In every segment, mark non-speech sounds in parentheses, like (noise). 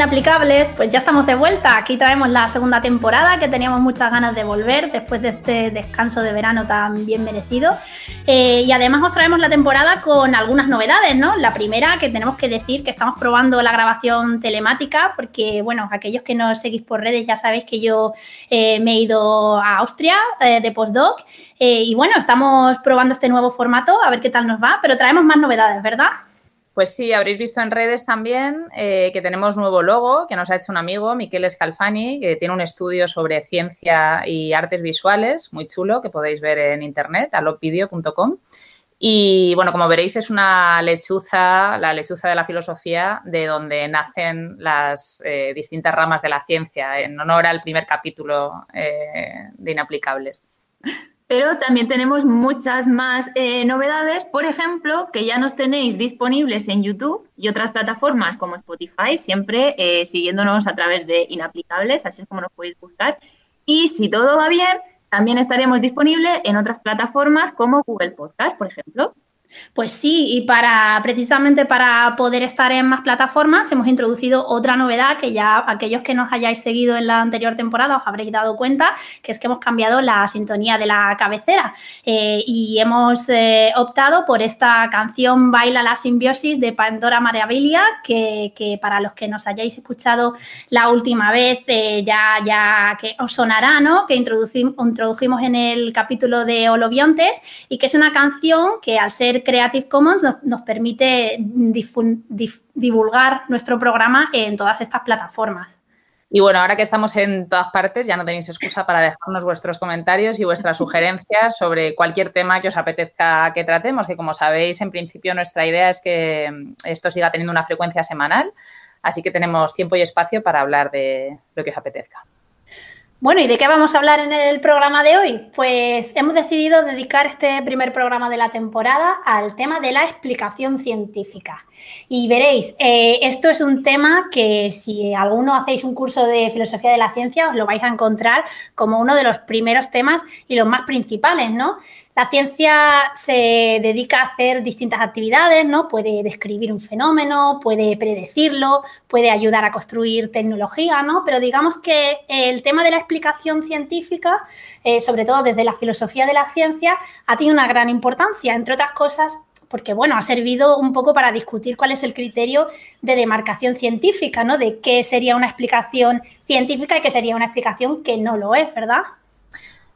Inaplicables, pues ya estamos de vuelta. Aquí traemos la segunda temporada que teníamos muchas ganas de volver después de este descanso de verano tan bien merecido. Eh, y además os traemos la temporada con algunas novedades, ¿no? La primera que tenemos que decir que estamos probando la grabación telemática porque, bueno, aquellos que nos seguís por redes ya sabéis que yo eh, me he ido a Austria eh, de postdoc y bueno, estamos probando este nuevo formato a ver qué tal nos va, pero traemos más novedades, ¿verdad? Pues sí, habréis visto en redes también eh, que tenemos nuevo logo que nos ha hecho un amigo, Miquel Scalfani, que tiene un estudio sobre ciencia y artes visuales, muy chulo, que podéis ver en internet, alopidio.com. Y bueno, como veréis, es una lechuza, la lechuza de la filosofía, de donde nacen las eh, distintas ramas de la ciencia, en honor al primer capítulo eh, de Inaplicables pero también tenemos muchas más eh, novedades, por ejemplo, que ya nos tenéis disponibles en YouTube y otras plataformas como Spotify, siempre eh, siguiéndonos a través de Inaplicables, así es como nos podéis buscar. Y si todo va bien, también estaremos disponibles en otras plataformas como Google Podcast, por ejemplo. Pues sí, y para precisamente para poder estar en más plataformas hemos introducido otra novedad que ya aquellos que nos hayáis seguido en la anterior temporada os habréis dado cuenta, que es que hemos cambiado la sintonía de la cabecera eh, y hemos eh, optado por esta canción Baila la simbiosis de Pandora Maravilla, que, que para los que nos hayáis escuchado la última vez eh, ya, ya que os sonará, ¿no? Que introducimos, introdujimos en el capítulo de Holobiontes y que es una canción que al ser Creative Commons nos, permite divulgar nuestro programa en todas estas plataformas. Y bueno, ahora que estamos en todas partes, ya no tenéis excusa para dejarnos vuestros comentarios y vuestras (laughs) sugerencias sobre cualquier tema que os apetezca que tratemos, que como sabéis, en principio nuestra idea es que esto siga teniendo una frecuencia semanal, así que tenemos tiempo y espacio para hablar de lo que os apetezca. Bueno, ¿y de qué vamos a hablar en el programa de hoy? Pues hemos decidido dedicar este primer programa de la temporada al tema de la explicación científica. Y veréis, eh, esto es un tema que si alguno hacéis un curso de filosofía de la ciencia os lo vais a encontrar como uno de los primeros temas y los más principales, ¿no? La ciencia se dedica a hacer distintas actividades, ¿no? Puede describir un fenómeno, puede predecirlo, puede ayudar a construir tecnología, ¿no? Pero digamos que el tema de la explicación científica, eh, sobre todo desde la filosofía de la ciencia, ha tenido una gran importancia, entre otras cosas, porque bueno, ha servido un poco para discutir cuál es el criterio de demarcación científica, ¿no? De qué sería una explicación científica y qué sería una explicación que no lo es, ¿verdad?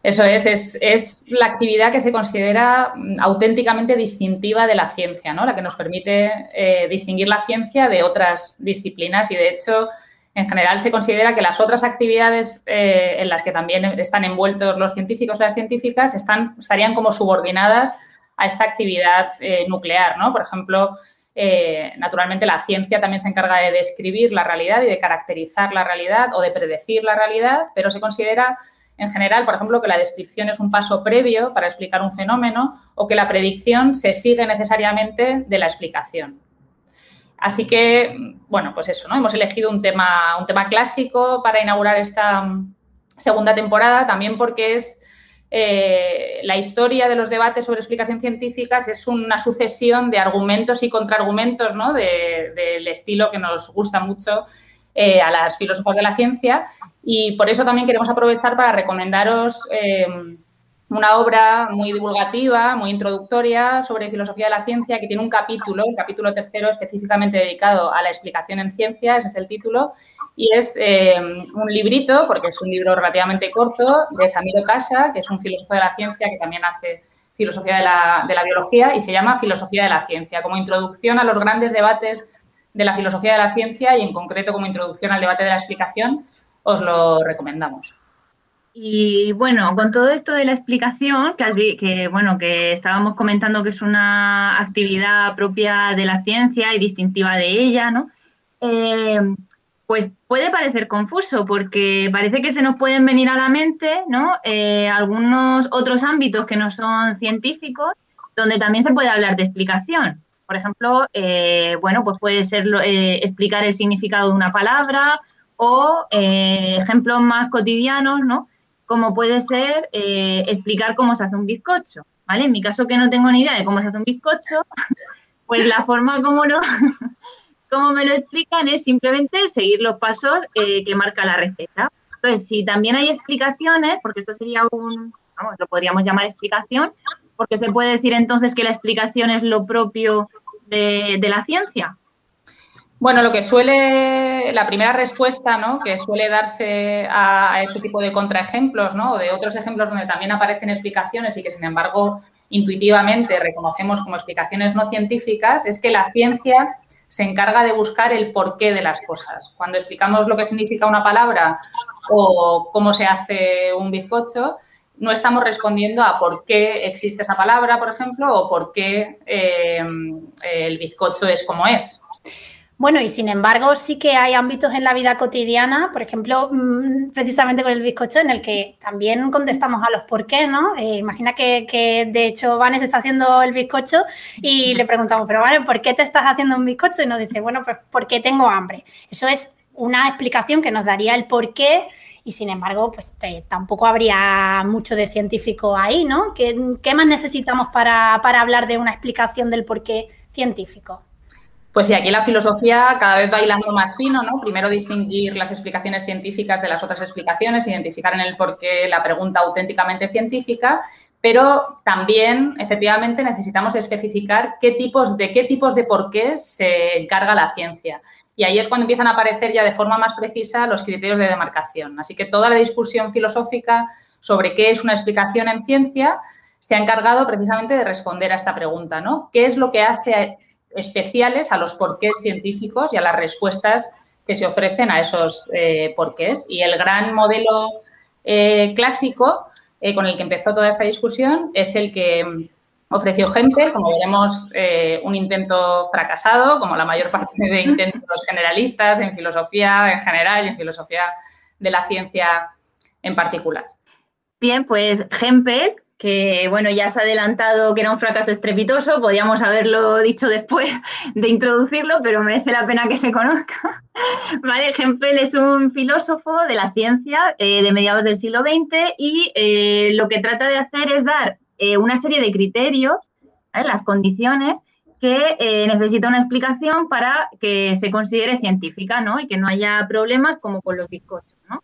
Eso es, es, la actividad que se considera mm, auténticamente distintiva de la ciencia, ¿no? La que nos permite eh, distinguir la ciencia de otras disciplinas y de hecho, en general se considera que las otras actividades eh, en las que también están envueltos los científicos y las científicas están, estarían como subordinadas a esta actividad eh, nuclear, ¿no? Por ejemplo, naturalmente la ciencia también se encarga de describir la realidad y de caracterizar la realidad o de predecir la realidad, pero se considera en general, por ejemplo, que la descripción es un paso previo para explicar un fenómeno o que la predicción se sigue necesariamente de la explicación. Así que, bueno, pues eso, ¿no? Hemos elegido un tema, un tema clásico para inaugurar esta segunda temporada, también porque es eh, la historia de los debates sobre explicación científica es una sucesión de argumentos y contraargumentos, ¿no? del estilo que nos gusta mucho eh, a las filósofas de la ciencia y por eso también queremos aprovechar para recomendaros eh, una obra muy divulgativa, muy introductoria sobre filosofía de la ciencia que tiene un capítulo, el capítulo tercero específicamente dedicado a la explicación en ciencia, ese es el título, y es eh, un librito, porque es un libro relativamente corto, de Samiro Casa, que es un filósofo de la ciencia que también hace filosofía de la, de la biología y se llama Filosofía de la Ciencia, como introducción a los grandes debates de la filosofía de la ciencia y en concreto como introducción al debate de la explicación, os lo recomendamos. Y bueno, con todo esto de la explicación, que, que, bueno, que estábamos comentando que es una actividad propia de la ciencia y distintiva de ella, ¿no? Eh, pues puede parecer confuso porque parece que se nos pueden venir a la mente, ¿no? Eh, algunos otros ámbitos que no son científicos, donde también se puede hablar de explicación. Por ejemplo, eh, bueno, pues puede ser eh, explicar el significado de una palabra o eh, ejemplos más cotidianos, ¿no? Como puede ser explicar cómo se hace un bizcocho, ¿vale? En mi caso que no tengo ni idea de cómo se hace un bizcocho, (laughs) pues la forma como lo, (laughs) como me lo explican es simplemente seguir los pasos eh, que marca la receta. Entonces, si también hay explicaciones, porque esto sería un, vamos, lo podríamos llamar explicación, porque se puede decir entonces que la explicación es lo propio de, la ciencia. Bueno, lo que suele, la primera respuesta, ¿no? Que suele darse a, este tipo de contraejemplos, ¿no? O de otros ejemplos donde también aparecen explicaciones y que, sin embargo, intuitivamente reconocemos como explicaciones no científicas, es que la ciencia se encarga de buscar el porqué de las cosas. Cuando explicamos lo que significa una palabra o cómo se hace un bizcocho, no estamos respondiendo a por qué existe esa palabra, por ejemplo, o por qué eh, el bizcocho es como es. Bueno, y sin embargo, sí que hay ámbitos en la vida cotidiana, por ejemplo, mm, precisamente con el bizcocho, en el que también contestamos a los por qué, ¿no? Eh, imagina que, de hecho Vanes está haciendo el bizcocho y le preguntamos, pero vale, ¿por qué te estás haciendo un bizcocho? Y nos dice, bueno, pues porque tengo hambre. Eso es una explicación que nos daría el por qué y sin embargo, pues tampoco habría mucho de científico ahí, ¿no? ¿Qué, más necesitamos para, hablar de una explicación del por qué científico? Pues sí, aquí la filosofía cada vez va hilando más fino, ¿no? Primero distinguir las explicaciones científicas de las otras explicaciones, identificar en el porqué la pregunta auténticamente científica, pero también, efectivamente, necesitamos especificar qué tipos, de qué tipos de porqué se encarga la ciencia. Y ahí es cuando empiezan a aparecer ya de forma más precisa los criterios de demarcación. Así que toda la discusión filosófica sobre qué es una explicación en ciencia se ha encargado precisamente de responder a esta pregunta, ¿no? ¿Qué es lo que hace especiales a los porqués científicos y a las respuestas que se ofrecen a esos eh, porqués. Y el gran modelo eh, clásico eh, con el que empezó toda esta discusión es el que ofreció Hempel, como veremos, un intento fracasado, como la mayor parte de intentos generalistas en filosofía en general y en filosofía de la ciencia en particular. Bien, pues Hempel que bueno, ya se ha adelantado que era un fracaso estrepitoso, podíamos haberlo dicho después de introducirlo, pero merece la pena que se conozca. (laughs) Vale, Hempel es un filósofo de la ciencia eh, de mediados del siglo XX y eh, lo que trata de hacer es dar eh, una serie de criterios, las condiciones que necesita una explicación para que se considere científica ¿no? y que no haya problemas como con los bizcochos. ¿no?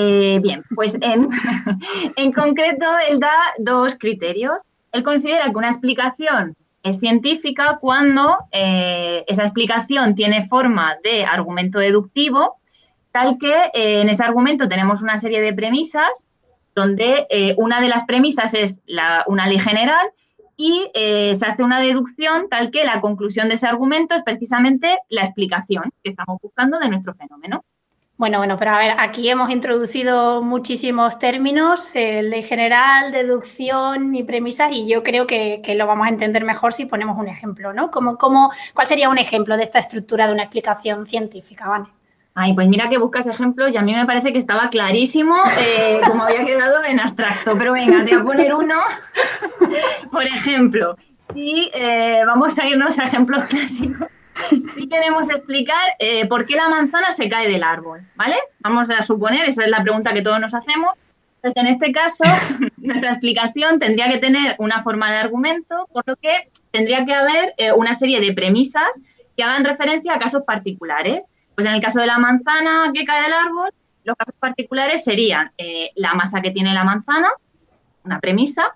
Eh, bien, pues (laughs) en, concreto él da dos criterios. Él considera que una explicación es científica cuando eh, esa explicación tiene forma de argumento deductivo, tal que eh, en ese argumento tenemos una serie de premisas, donde una de las premisas es una ley general y se hace una deducción tal que la conclusión de ese argumento es precisamente la explicación que estamos buscando de nuestro fenómeno. Bueno, bueno, pero a ver, aquí hemos introducido muchísimos términos, ley general, deducción y premisas, y yo creo que, lo vamos a entender mejor si ponemos un ejemplo, ¿no? ¿Cómo, cómo, cuál sería un ejemplo de esta estructura de una explicación científica, Vane? Ay, pues mira que buscas ejemplos y a mí me parece que estaba clarísimo eh, como había quedado en abstracto, pero venga, te voy a poner uno. (laughs) Por ejemplo, si eh, vamos a irnos a ejemplos clásicos sí queremos explicar eh, por qué la manzana se cae del árbol, ¿vale? Vamos a suponer, esa es la pregunta que todos nos hacemos. Pues en este caso, (laughs) nuestra explicación tendría que tener una forma de argumento, por lo que tendría que haber eh, una serie de premisas que hagan referencia a casos particulares. Pues en el caso de la manzana que cae del árbol, los casos particulares serían eh, la masa que tiene la manzana, una premisa.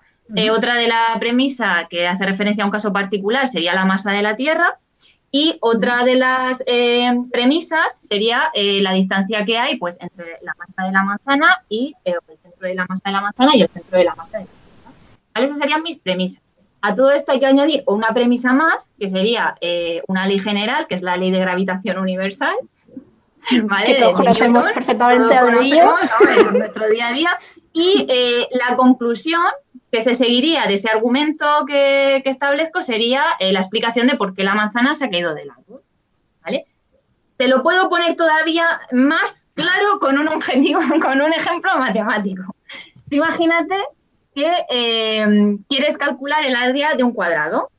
otra de la premisa que hace referencia a un caso particular sería la masa de la Tierra. Y otra de las eh, premisas sería eh, la distancia que hay pues, entre la masa de la manzana y eh, el centro de la masa de la manzana y el centro de la masa de la manzana. ¿Vale? Esas serían mis premisas. A todo esto hay que añadir una premisa más, que sería una ley general, que es la ley de gravitación universal. (laughs) ¿vale? Que todos conocemos perfectamente al día. En (laughs) nuestro día a día. Y la conclusión que se seguiría de ese argumento que, establezco sería eh, la explicación de por qué la manzana se ha caído del árbol. ¿vale? Te lo puedo poner todavía más claro con un objetivo, (laughs) con un ejemplo matemático. Imagínate que eh, quieres calcular el área de un cuadrado,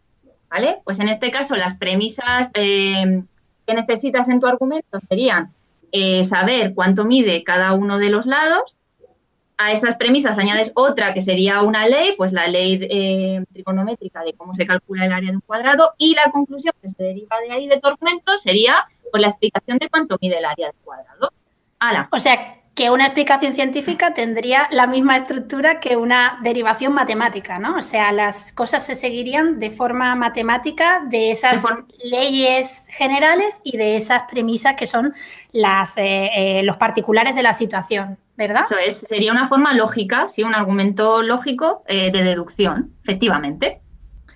¿vale? Pues en este caso las premisas eh, que necesitas en tu argumento serían saber cuánto mide cada uno de los lados, a esas premisas añades otra que sería una ley, pues la ley eh, trigonométrica de cómo se calcula el área de un cuadrado y la conclusión que se deriva de ahí de tu argumento sería pues, la explicación de cuánto mide el área del cuadrado. O sea, que una explicación científica tendría la misma estructura que una derivación matemática, ¿no? O sea, las cosas se seguirían de forma matemática de esas leyes generales y de esas premisas que son las, eh, eh, los particulares de la situación. ¿verdad? Eso es, sería una forma lógica, sí, un argumento lógico eh, de deducción, efectivamente.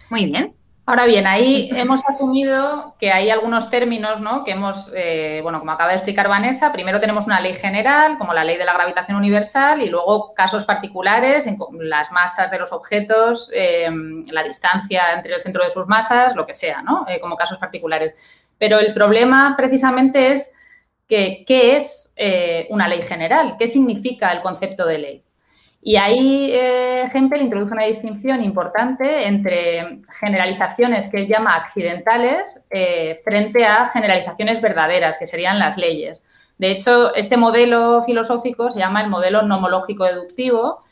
Muy bien. Ahora bien, ahí hemos asumido que hay algunos términos, ¿no? Que hemos, eh, bueno, como acaba de explicar Vanessa, primero tenemos una ley general, como la ley de la gravitación universal, y luego casos particulares, en las masas de los objetos, em, la distancia entre el centro de sus masas, lo que sea, ¿no? Eh, como casos particulares. Pero el problema precisamente es que, qué es eh, una ley general, qué significa el concepto de ley. Y ahí eh, Hempel introduce una distinción importante entre generalizaciones que él llama accidentales eh, frente a generalizaciones verdaderas, que serían las leyes. De hecho, este modelo filosófico se llama el modelo nomológico deductivo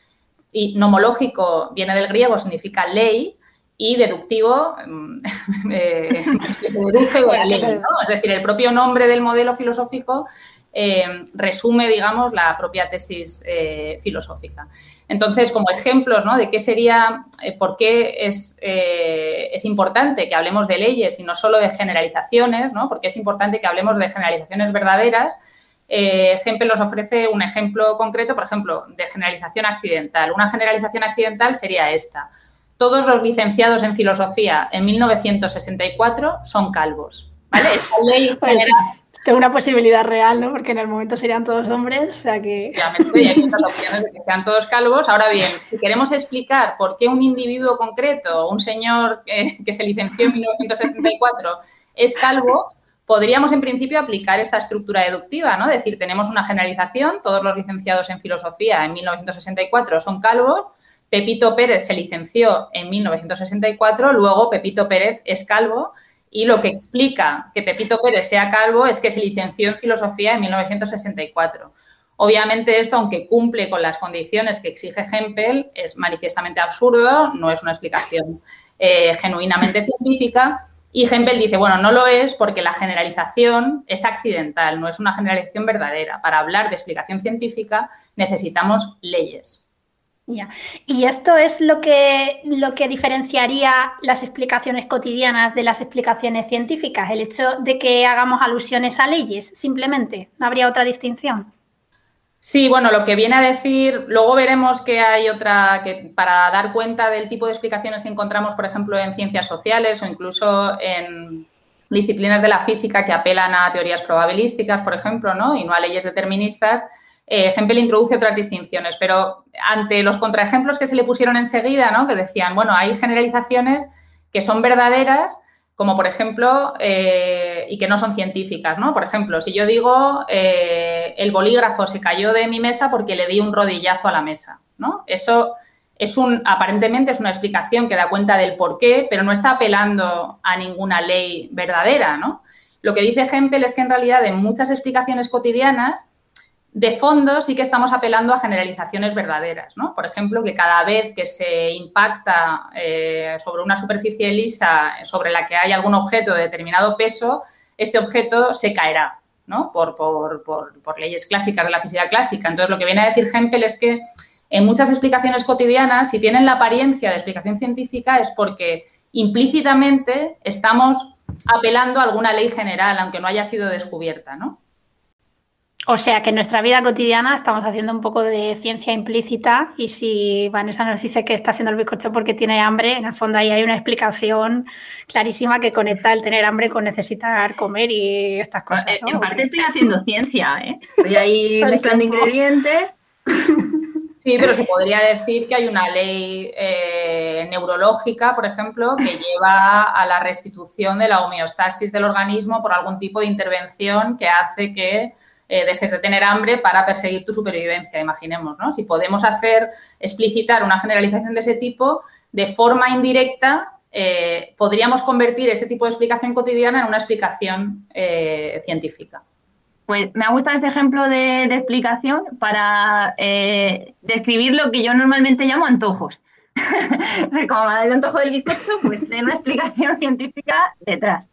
y nomológico viene del griego, significa ley, y deductivo mm, (laughs) eh, (laughs) se deduce de la ley, Es decir, el propio nombre del modelo filosófico eh, resume, digamos, la propia tesis eh, filosófica. Entonces, como ejemplos ¿no? de qué sería, por qué es, es, importante que hablemos de leyes y no solo de generalizaciones, ¿no? porque es importante que hablemos de generalizaciones verdaderas, eh, nos ofrece un ejemplo concreto, por ejemplo, de generalización accidental. Una generalización accidental sería esta todos los licenciados en filosofía en 1964 son calvos. ¿Vale? Esta ley pues, Tengo una posibilidad real, ¿no? Porque en el momento serían todos hombres, o sea que... Obviamente, hay muchas opciones de que sean todos calvos. Ahora bien, si queremos explicar por qué un individuo concreto, un señor que se licenció en 1964, es calvo, podríamos en principio aplicar esta estructura deductiva, ¿no? Es decir, tenemos una generalización, todos los licenciados en filosofía en 1964 son calvos, Pepito Pérez se licenció en 1964, luego Pepito Pérez es calvo y lo que explica que Pepito Pérez sea calvo es que se licenció en filosofía en 1964. Obviamente esto, aunque cumple con las condiciones que exige Hempel, es manifiestamente absurdo, no es una explicación eh, genuinamente científica. Y Hempel dice, bueno, no lo es porque la generalización es accidental, no es una generalización verdadera. Para hablar de explicación científica necesitamos leyes. Ya. Y esto es lo que, lo que diferenciaría las explicaciones cotidianas de las explicaciones científicas, el hecho de que hagamos alusiones a leyes, simplemente. ¿No habría otra distinción? Sí, bueno, lo que viene a decir, luego veremos que hay otra, que para dar cuenta del tipo de explicaciones que encontramos, por ejemplo, en ciencias sociales o incluso en disciplinas de la física que apelan a teorías probabilísticas, por ejemplo, ¿no? y no a leyes deterministas, eh, Hempel introduce otras distinciones, pero ante los contraejemplos que se le pusieron enseguida, ¿no? que decían, bueno, hay generalizaciones que son verdaderas, como por ejemplo, eh, y que no son científicas, ¿no? Por ejemplo, si yo digo, eh, el bolígrafo se cayó de mi mesa porque le di un rodillazo a la mesa, ¿no? Eso es un, aparentemente es una explicación que da cuenta del por qué, pero no está apelando a ninguna ley verdadera, ¿no? Lo que dice Hempel es que en realidad en muchas explicaciones cotidianas de fondo sí que estamos apelando a generalizaciones verdaderas, ¿no? Por ejemplo, que cada vez que se impacta eh, sobre una superficie lisa sobre la que hay algún objeto de determinado peso, este objeto se caerá, ¿no? Por, leyes clásicas de la física clásica. Entonces, lo que viene a decir Hempel es que en muchas explicaciones cotidianas, si tienen la apariencia de explicación científica, es porque implícitamente estamos apelando a alguna ley general, aunque no haya sido descubierta. O sea que en nuestra vida cotidiana estamos haciendo un poco de ciencia implícita y si Vanessa nos dice que está haciendo el bizcocho porque tiene hambre, en el fondo ahí hay una explicación clarísima que conecta el tener hambre con necesitar comer y estas cosas. Eh, en parte estoy (laughs) haciendo ciencia, ¿eh? Estoy ahí (laughs) mezclando ingredientes. Sí, pero se podría decir que hay una ley eh, neurológica, por ejemplo, que lleva a la restitución de la homeostasis del organismo por algún tipo de intervención que hace que eh, dejes de tener hambre para perseguir tu supervivencia, imaginemos, ¿no? Si podemos hacer, explicitar una generalización de ese tipo, de forma indirecta, eh, podríamos convertir ese tipo de explicación cotidiana en una explicación eh, científica. Pues me ha gustado ese ejemplo de, explicación para describir lo que yo normalmente llamo antojos. (laughs) como el antojo del bizcocho, pues tiene una explicación (laughs) científica detrás.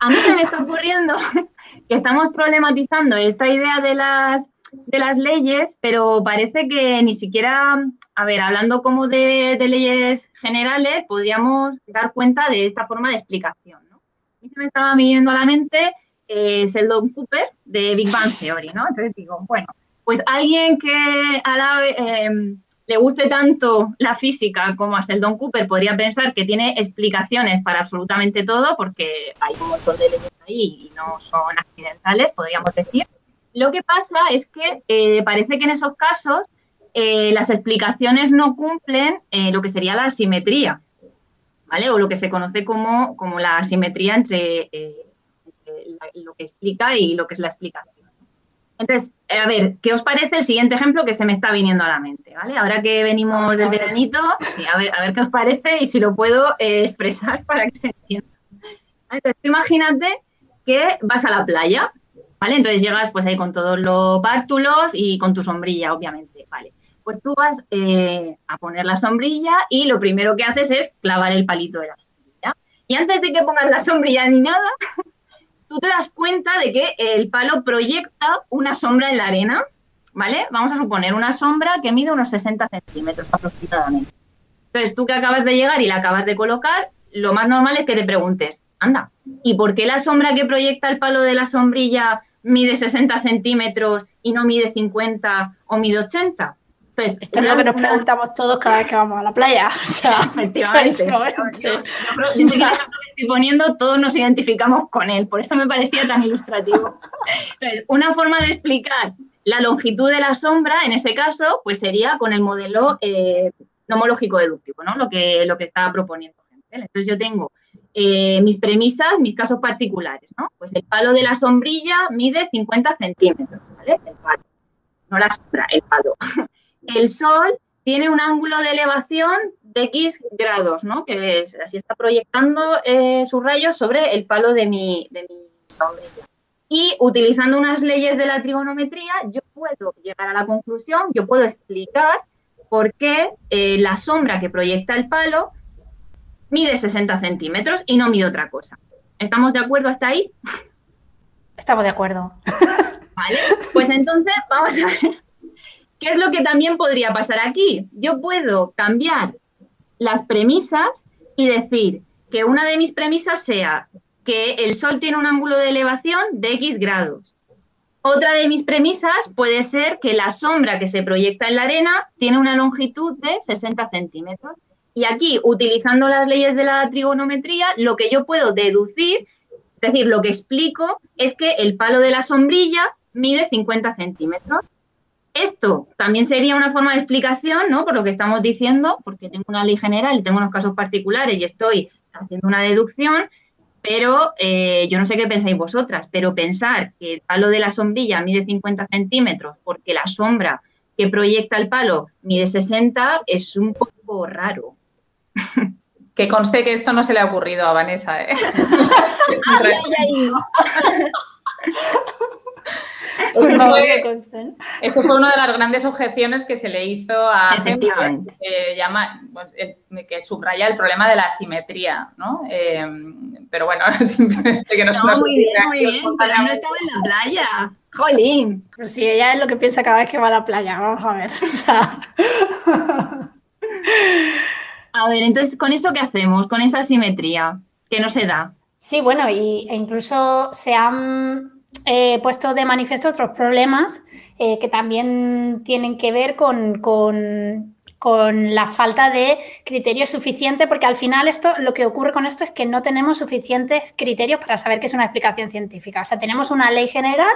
A mí se me está ocurriendo (laughs) que estamos problematizando esta idea de las, de las leyes, pero parece que ni siquiera, a ver, hablando como de, leyes generales, podríamos dar cuenta de esta forma de explicación. ¿no? A mí se me estaba viniendo a la mente eh, Sheldon Cooper de Big Bang Theory, ¿no? Entonces digo, bueno, pues alguien que a la, eh, le guste tanto la física como a Sheldon Cooper, podría pensar que tiene explicaciones para absolutamente todo, porque hay un montón de leyes ahí y no son accidentales, podríamos decir. Lo que pasa es que eh, parece que en esos casos eh, las explicaciones no cumplen eh, lo que sería la asimetría, ¿vale? O lo que se conoce como, como la asimetría entre lo que explica y lo que es la explicación. Entonces, eh, a ver, ¿qué os parece el siguiente ejemplo que se me está viniendo a la mente? ¿vale? Ahora que venimos del veranito, a, ver, a ver qué os parece y si lo puedo eh, expresar (laughs) para que se entienda. Entonces, imagínate que vas a la playa, ¿vale? Entonces llegas pues ahí con todos los bártulos y con tu sombrilla, obviamente, ¿vale? Pues tú vas eh, a poner la sombrilla y lo primero que haces es clavar el palito de la sombrilla. Y antes de que pongas la sombrilla ni nada, (laughs) tú te das cuenta de que el palo proyecta una sombra en la arena, ¿vale? Vamos a suponer una sombra que mide unos 60 centímetros aproximadamente. Entonces, tú que acabas de llegar y la acabas de colocar, lo más normal es que te preguntes, anda, ¿y por qué la sombra que proyecta el palo de la sombrilla mide 60 centímetros y no mide 50 o mide 80? Esto es lo que nos preguntamos todos cada vez que vamos a la playa. (laughs) O sea, (laughs) (laughs) efectivamente. Yo, yo, que estoy poniendo, todos nos identificamos con él, por eso me parecía tan ilustrativo. Entonces, una forma de explicar la longitud de la sombra, en ese caso, pues sería con el modelo eh, nomológico deductivo, ¿no? Lo que, lo que estaba proponiendo. Entonces, yo tengo eh, mis premisas, mis casos particulares, ¿no? Pues el palo de la sombrilla mide 50 centímetros, ¿vale? El palo. No la sombra, el palo el Sol tiene un ángulo de elevación de X grados, ¿no? Que es, así está proyectando eh, sus rayos sobre el palo de mi, de mi sombrilla. Y utilizando unas leyes de la trigonometría, yo puedo llegar a la conclusión, yo puedo explicar por qué eh, la sombra que proyecta el palo mide 60 centímetros y no mide otra cosa. ¿Estamos de acuerdo hasta ahí? Estamos de acuerdo. (laughs) Vale, pues entonces vamos a ver ¿Qué es lo que también podría pasar aquí? Yo puedo cambiar las premisas y decir que una de mis premisas sea que el Sol tiene un ángulo de elevación de X grados. Otra de mis premisas puede ser que la sombra que se proyecta en la arena tiene una longitud de 60 centímetros. Y aquí, utilizando las leyes de la trigonometría, lo que yo puedo deducir, es decir, lo que explico, es que el palo de la sombrilla mide 50 centímetros. Esto también sería una forma de explicación, ¿no? Por lo que estamos diciendo, porque tengo una ley general y tengo unos casos particulares y estoy haciendo una deducción, pero eh, yo no sé qué pensáis vosotras, pero pensar que el palo de la sombrilla mide 50 centímetros porque la sombra que proyecta el palo mide 60 es un poco raro. (laughs) Que conste que esto no se le ha ocurrido a Vanessa. ¿eh? (laughs) (laughs) (laughs) Esto fue una de las grandes objeciones que se le hizo a Efectivamente. que, llama, pues, que subraya el problema de la simetría, ¿no? Eh, pero bueno, (laughs) simplemente que nos, no, muy bien, muy bien, pero no estaba en la playa. Jolín. Pero si ella es lo que piensa cada vez que va a la playa, vamos a ver. (laughs) A ver, entonces, ¿con eso qué hacemos? Con esa simetría que no se da. Sí, bueno, y, e incluso se han he puesto de manifiesto otros problemas eh, que también tienen que ver con, la falta de criterios suficientes, porque al final esto, lo que ocurre con esto es que no tenemos suficientes criterios para saber qué es una explicación científica. O sea, tenemos una ley general,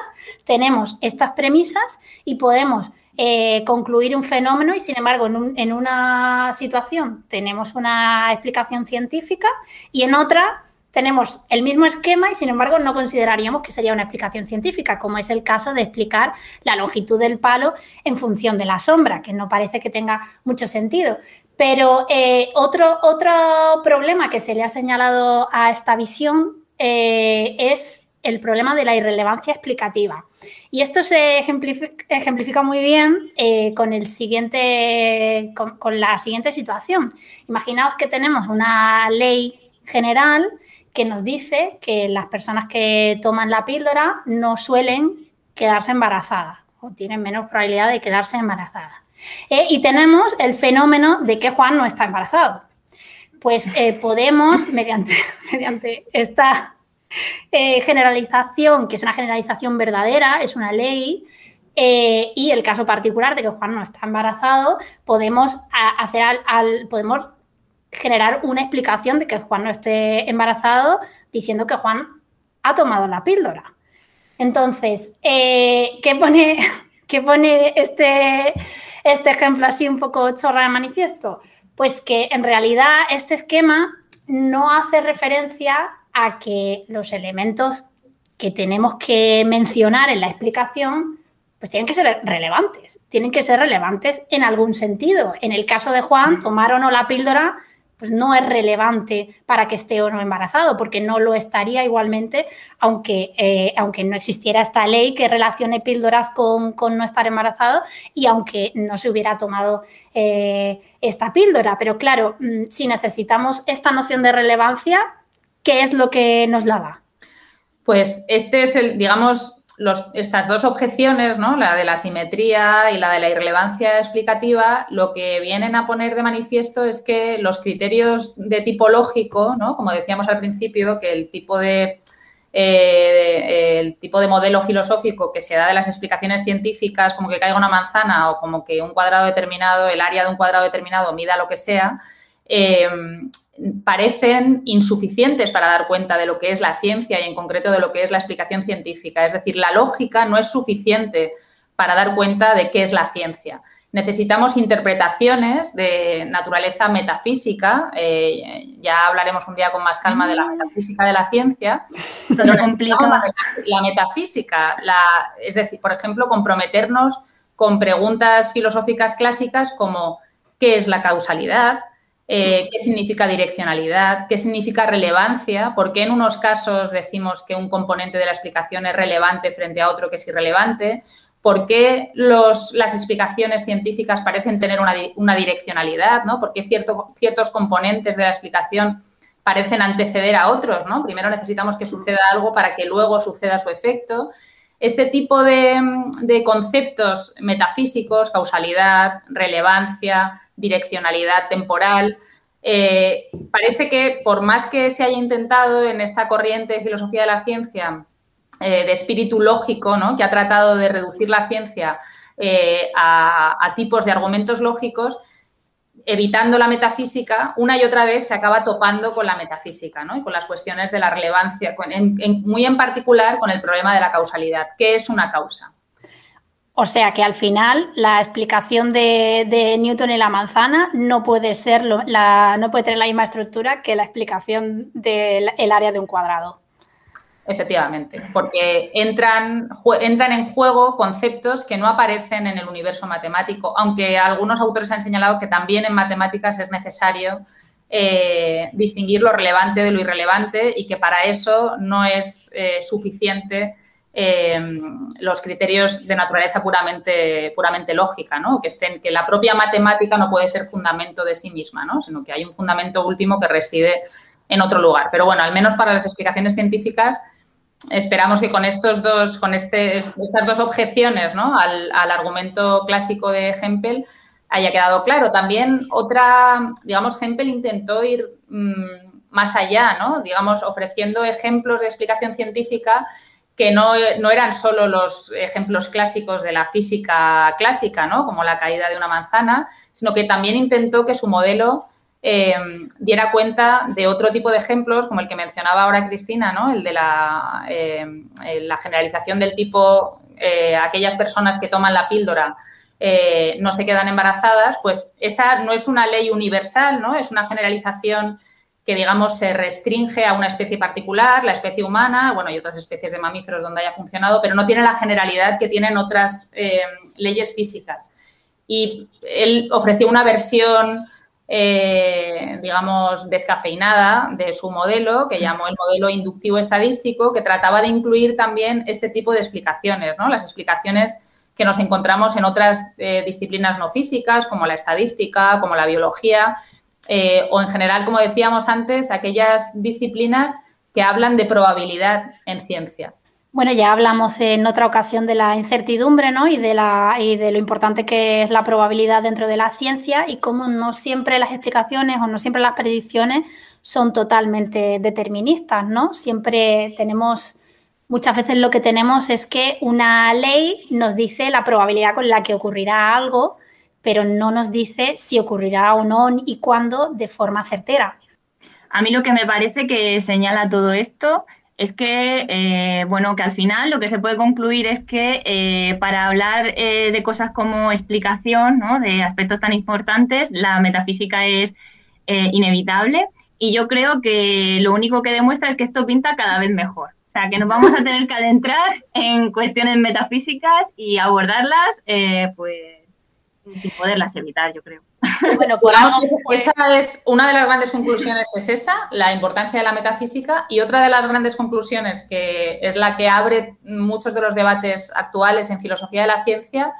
tenemos estas premisas y podemos eh, concluir un fenómeno y, sin embargo, en una situación tenemos una explicación científica y en otra tenemos el mismo esquema y sin embargo no consideraríamos que sería una explicación científica, como es el caso de explicar la longitud del palo en función de la sombra, que no parece que tenga mucho sentido. Pero eh, otro, otro problema que se le ha señalado a esta visión eh, es el problema de la irrelevancia explicativa. Y esto se ejemplifica, muy bien eh, con, el siguiente, con, la siguiente situación. Imaginaos que tenemos una ley general que nos dice que las personas que toman la píldora no suelen quedarse embarazadas o tienen menos probabilidad de quedarse embarazadas. Eh, y tenemos el fenómeno de que Juan no está embarazado. Pues eh, podemos, (laughs) mediante, mediante esta eh, generalización, que es una generalización verdadera, es una ley, y el caso particular de que Juan no está embarazado, podemos hacer al, podemos generar una explicación de que Juan no esté embarazado diciendo que Juan ha tomado la píldora. Entonces, ¿qué pone, (laughs) qué pone este, este ejemplo así un poco chorra de manifiesto? Pues que en realidad este esquema no hace referencia a que los elementos que tenemos que mencionar en la explicación pues tienen que ser relevantes, tienen que ser relevantes en algún sentido. En el caso de Juan, tomar o no la píldora pues no es relevante para que esté o no embarazado, porque no lo estaría igualmente, aunque, eh, aunque no existiera esta ley que relacione píldoras con, no estar embarazado y aunque no se hubiera tomado eh, esta píldora. Pero claro, mm, si necesitamos esta noción de relevancia, ¿qué es lo que nos la da? Pues este es el, digamos, estas dos objeciones, ¿no? la de la simetría y la de la irrelevancia explicativa, lo que vienen a poner de manifiesto es que los criterios de tipo lógico, ¿no? como decíamos al principio, que el tipo de, eh, el tipo de modelo filosófico que se da de las explicaciones científicas, como que caiga una manzana o como que un cuadrado determinado, el área de un cuadrado determinado mida lo que sea, eh, parecen insuficientes para dar cuenta de lo que es la ciencia y en concreto de lo que es la explicación científica. Es decir, la lógica no es suficiente para dar cuenta de qué es la ciencia. Necesitamos interpretaciones de naturaleza metafísica. Eh, ya hablaremos un día con más calma de la metafísica de la ciencia. (laughs) Pero la, la metafísica, es decir, por ejemplo, comprometernos con preguntas filosóficas clásicas como ¿qué es la causalidad? Eh, qué significa direccionalidad, qué significa relevancia, por qué en unos casos decimos que un componente de la explicación es relevante frente a otro que es irrelevante, por qué las explicaciones científicas parecen tener una, direccionalidad, ¿no? por qué ciertos componentes de la explicación parecen anteceder a otros. ¿no? Primero necesitamos que suceda algo para que luego suceda su efecto. Este tipo de conceptos metafísicos, causalidad, relevancia, direccionalidad temporal. Eh, parece que por más que se haya intentado en esta corriente de filosofía de la ciencia, eh, de espíritu lógico, ¿no? que ha tratado de reducir la ciencia eh, a, tipos de argumentos lógicos, evitando la metafísica, una y otra vez se acaba topando con la metafísica ¿no? y con las cuestiones de la relevancia, muy en particular con el problema de la causalidad. ¿Qué es una causa? O sea que al final la explicación de, Newton y la manzana no puede ser la, no puede tener la misma estructura que la explicación del área de un cuadrado. Efectivamente, porque entran, entran en juego conceptos que no aparecen en el universo matemático, aunque algunos autores han señalado que también en matemáticas es necesario eh, distinguir lo relevante de lo irrelevante y que para eso no es eh, suficiente eh, los criterios de naturaleza puramente, puramente lógica, ¿no? Que estén, que la propia matemática no puede ser fundamento de sí misma, ¿no? Sino que hay un fundamento último que reside en otro lugar. Pero bueno, al menos para las explicaciones científicas, esperamos que con estos dos, con este, estas dos objeciones ¿no? al, argumento clásico de Hempel haya quedado claro. También otra, digamos, Hempel intentó ir mm, más allá, ¿no? Digamos, ofreciendo ejemplos de explicación científica que no, eran solo los ejemplos clásicos de la física clásica, ¿no? como la caída de una manzana, sino que también intentó que su modelo eh, diera cuenta de otro tipo de ejemplos, como el que mencionaba ahora Cristina, ¿no? el de la, eh, la generalización del tipo eh, aquellas personas que toman la píldora no se quedan embarazadas, pues esa no es una ley universal, ¿no? es una generalización que, digamos, se restringe a una especie particular, la especie humana, bueno, hay otras especies de mamíferos donde haya funcionado, pero no tiene la generalidad que tienen otras eh, leyes físicas. Y él ofreció una versión eh, digamos, descafeinada de su modelo, que llamó el modelo inductivo estadístico, que trataba de incluir también este tipo de explicaciones, ¿no? Las explicaciones que nos encontramos en otras eh, disciplinas no físicas, como la estadística, como la biología, eh, o en general, como decíamos antes, aquellas disciplinas que hablan de probabilidad en ciencia. Bueno, ya hablamos en otra ocasión de la incertidumbre, ¿no? Y de, la, y de lo importante que es la probabilidad dentro de la ciencia y cómo no siempre las explicaciones o no siempre las predicciones son totalmente deterministas, ¿no? Siempre tenemos, muchas veces lo que tenemos es que una ley nos dice la probabilidad con la que ocurrirá algo, pero no nos dice si ocurrirá o no y cuándo de forma certera. A mí lo que me parece que señala todo esto es que, eh, bueno, que al final lo que se puede concluir es que eh, para hablar eh, de cosas como explicación, ¿no? de aspectos tan importantes, la metafísica es inevitable y yo creo que lo único que demuestra es que esto pinta cada vez mejor. O sea, que nos vamos a tener que adentrar en cuestiones metafísicas y abordarlas, pues, sin poderlas evitar, yo creo. Bueno, (laughs) esa es una de las grandes conclusiones es esa, la importancia de la metafísica, y otra de las grandes conclusiones que es la que abre muchos de los debates actuales en filosofía de la ciencia,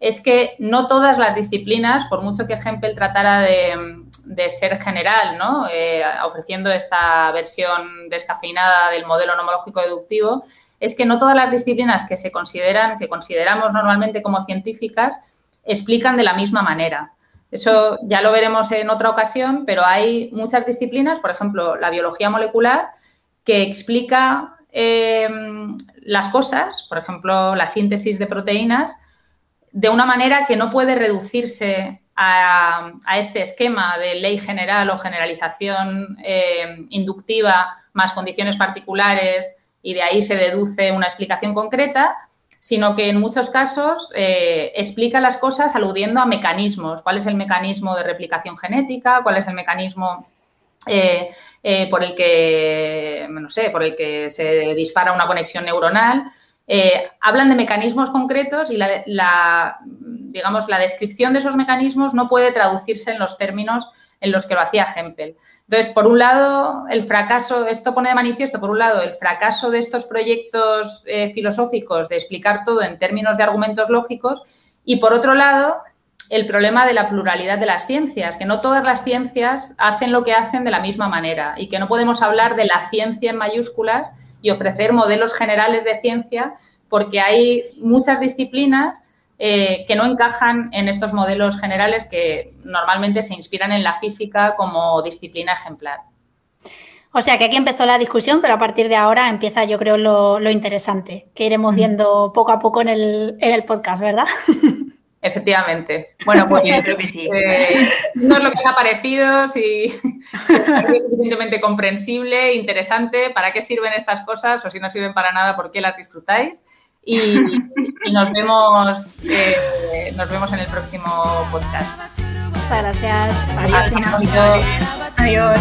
es que no todas las disciplinas, por mucho que Hempel tratara de, ser general, ¿no? Eh, ofreciendo esta versión descafeinada del modelo nomológico deductivo, es que no todas las disciplinas que se consideran, que consideramos normalmente como científicas, explican de la misma manera. Eso ya lo veremos en otra ocasión, pero hay muchas disciplinas, por ejemplo, la biología molecular, que explica em, las cosas, por ejemplo, la síntesis de proteínas, de una manera que no puede reducirse a, este esquema de ley general o generalización em, inductiva más condiciones particulares y de ahí se deduce una explicación concreta, sino que en muchos casos eh, explica las cosas aludiendo a mecanismos. ¿Cuál es el mecanismo de replicación genética? ¿Cuál es el mecanismo eh, eh, por el que, no sé, por el que se dispara una conexión neuronal? hablan de mecanismos concretos y digamos, la descripción de esos mecanismos no puede traducirse en los términos en los que lo hacía Hempel. Entonces, por un lado, el fracaso, esto pone de manifiesto, por un lado, el fracaso de estos proyectos eh, filosóficos de explicar todo en términos de argumentos lógicos y, por otro lado, el problema de la pluralidad de las ciencias, que no todas las ciencias hacen lo que hacen de la misma manera y que no podemos hablar de la ciencia en mayúsculas y ofrecer modelos generales de ciencia porque hay muchas disciplinas eh, que no encajan en estos modelos generales que normalmente se inspiran en la física como disciplina ejemplar. O sea que aquí empezó la discusión, pero a partir de ahora empieza yo creo lo, interesante, que iremos viendo poco a poco en el, podcast, ¿verdad? (laughs) Efectivamente. Bueno, pues creo que sí. Eh, no es lo que ha parecido, si (laughs) es suficientemente comprensible, interesante, para qué sirven estas cosas o si no sirven para nada, por qué las disfrutáis y, nos vemos eh, nos vemos en el próximo podcast. Muchas gracias. Adiós. Adiós.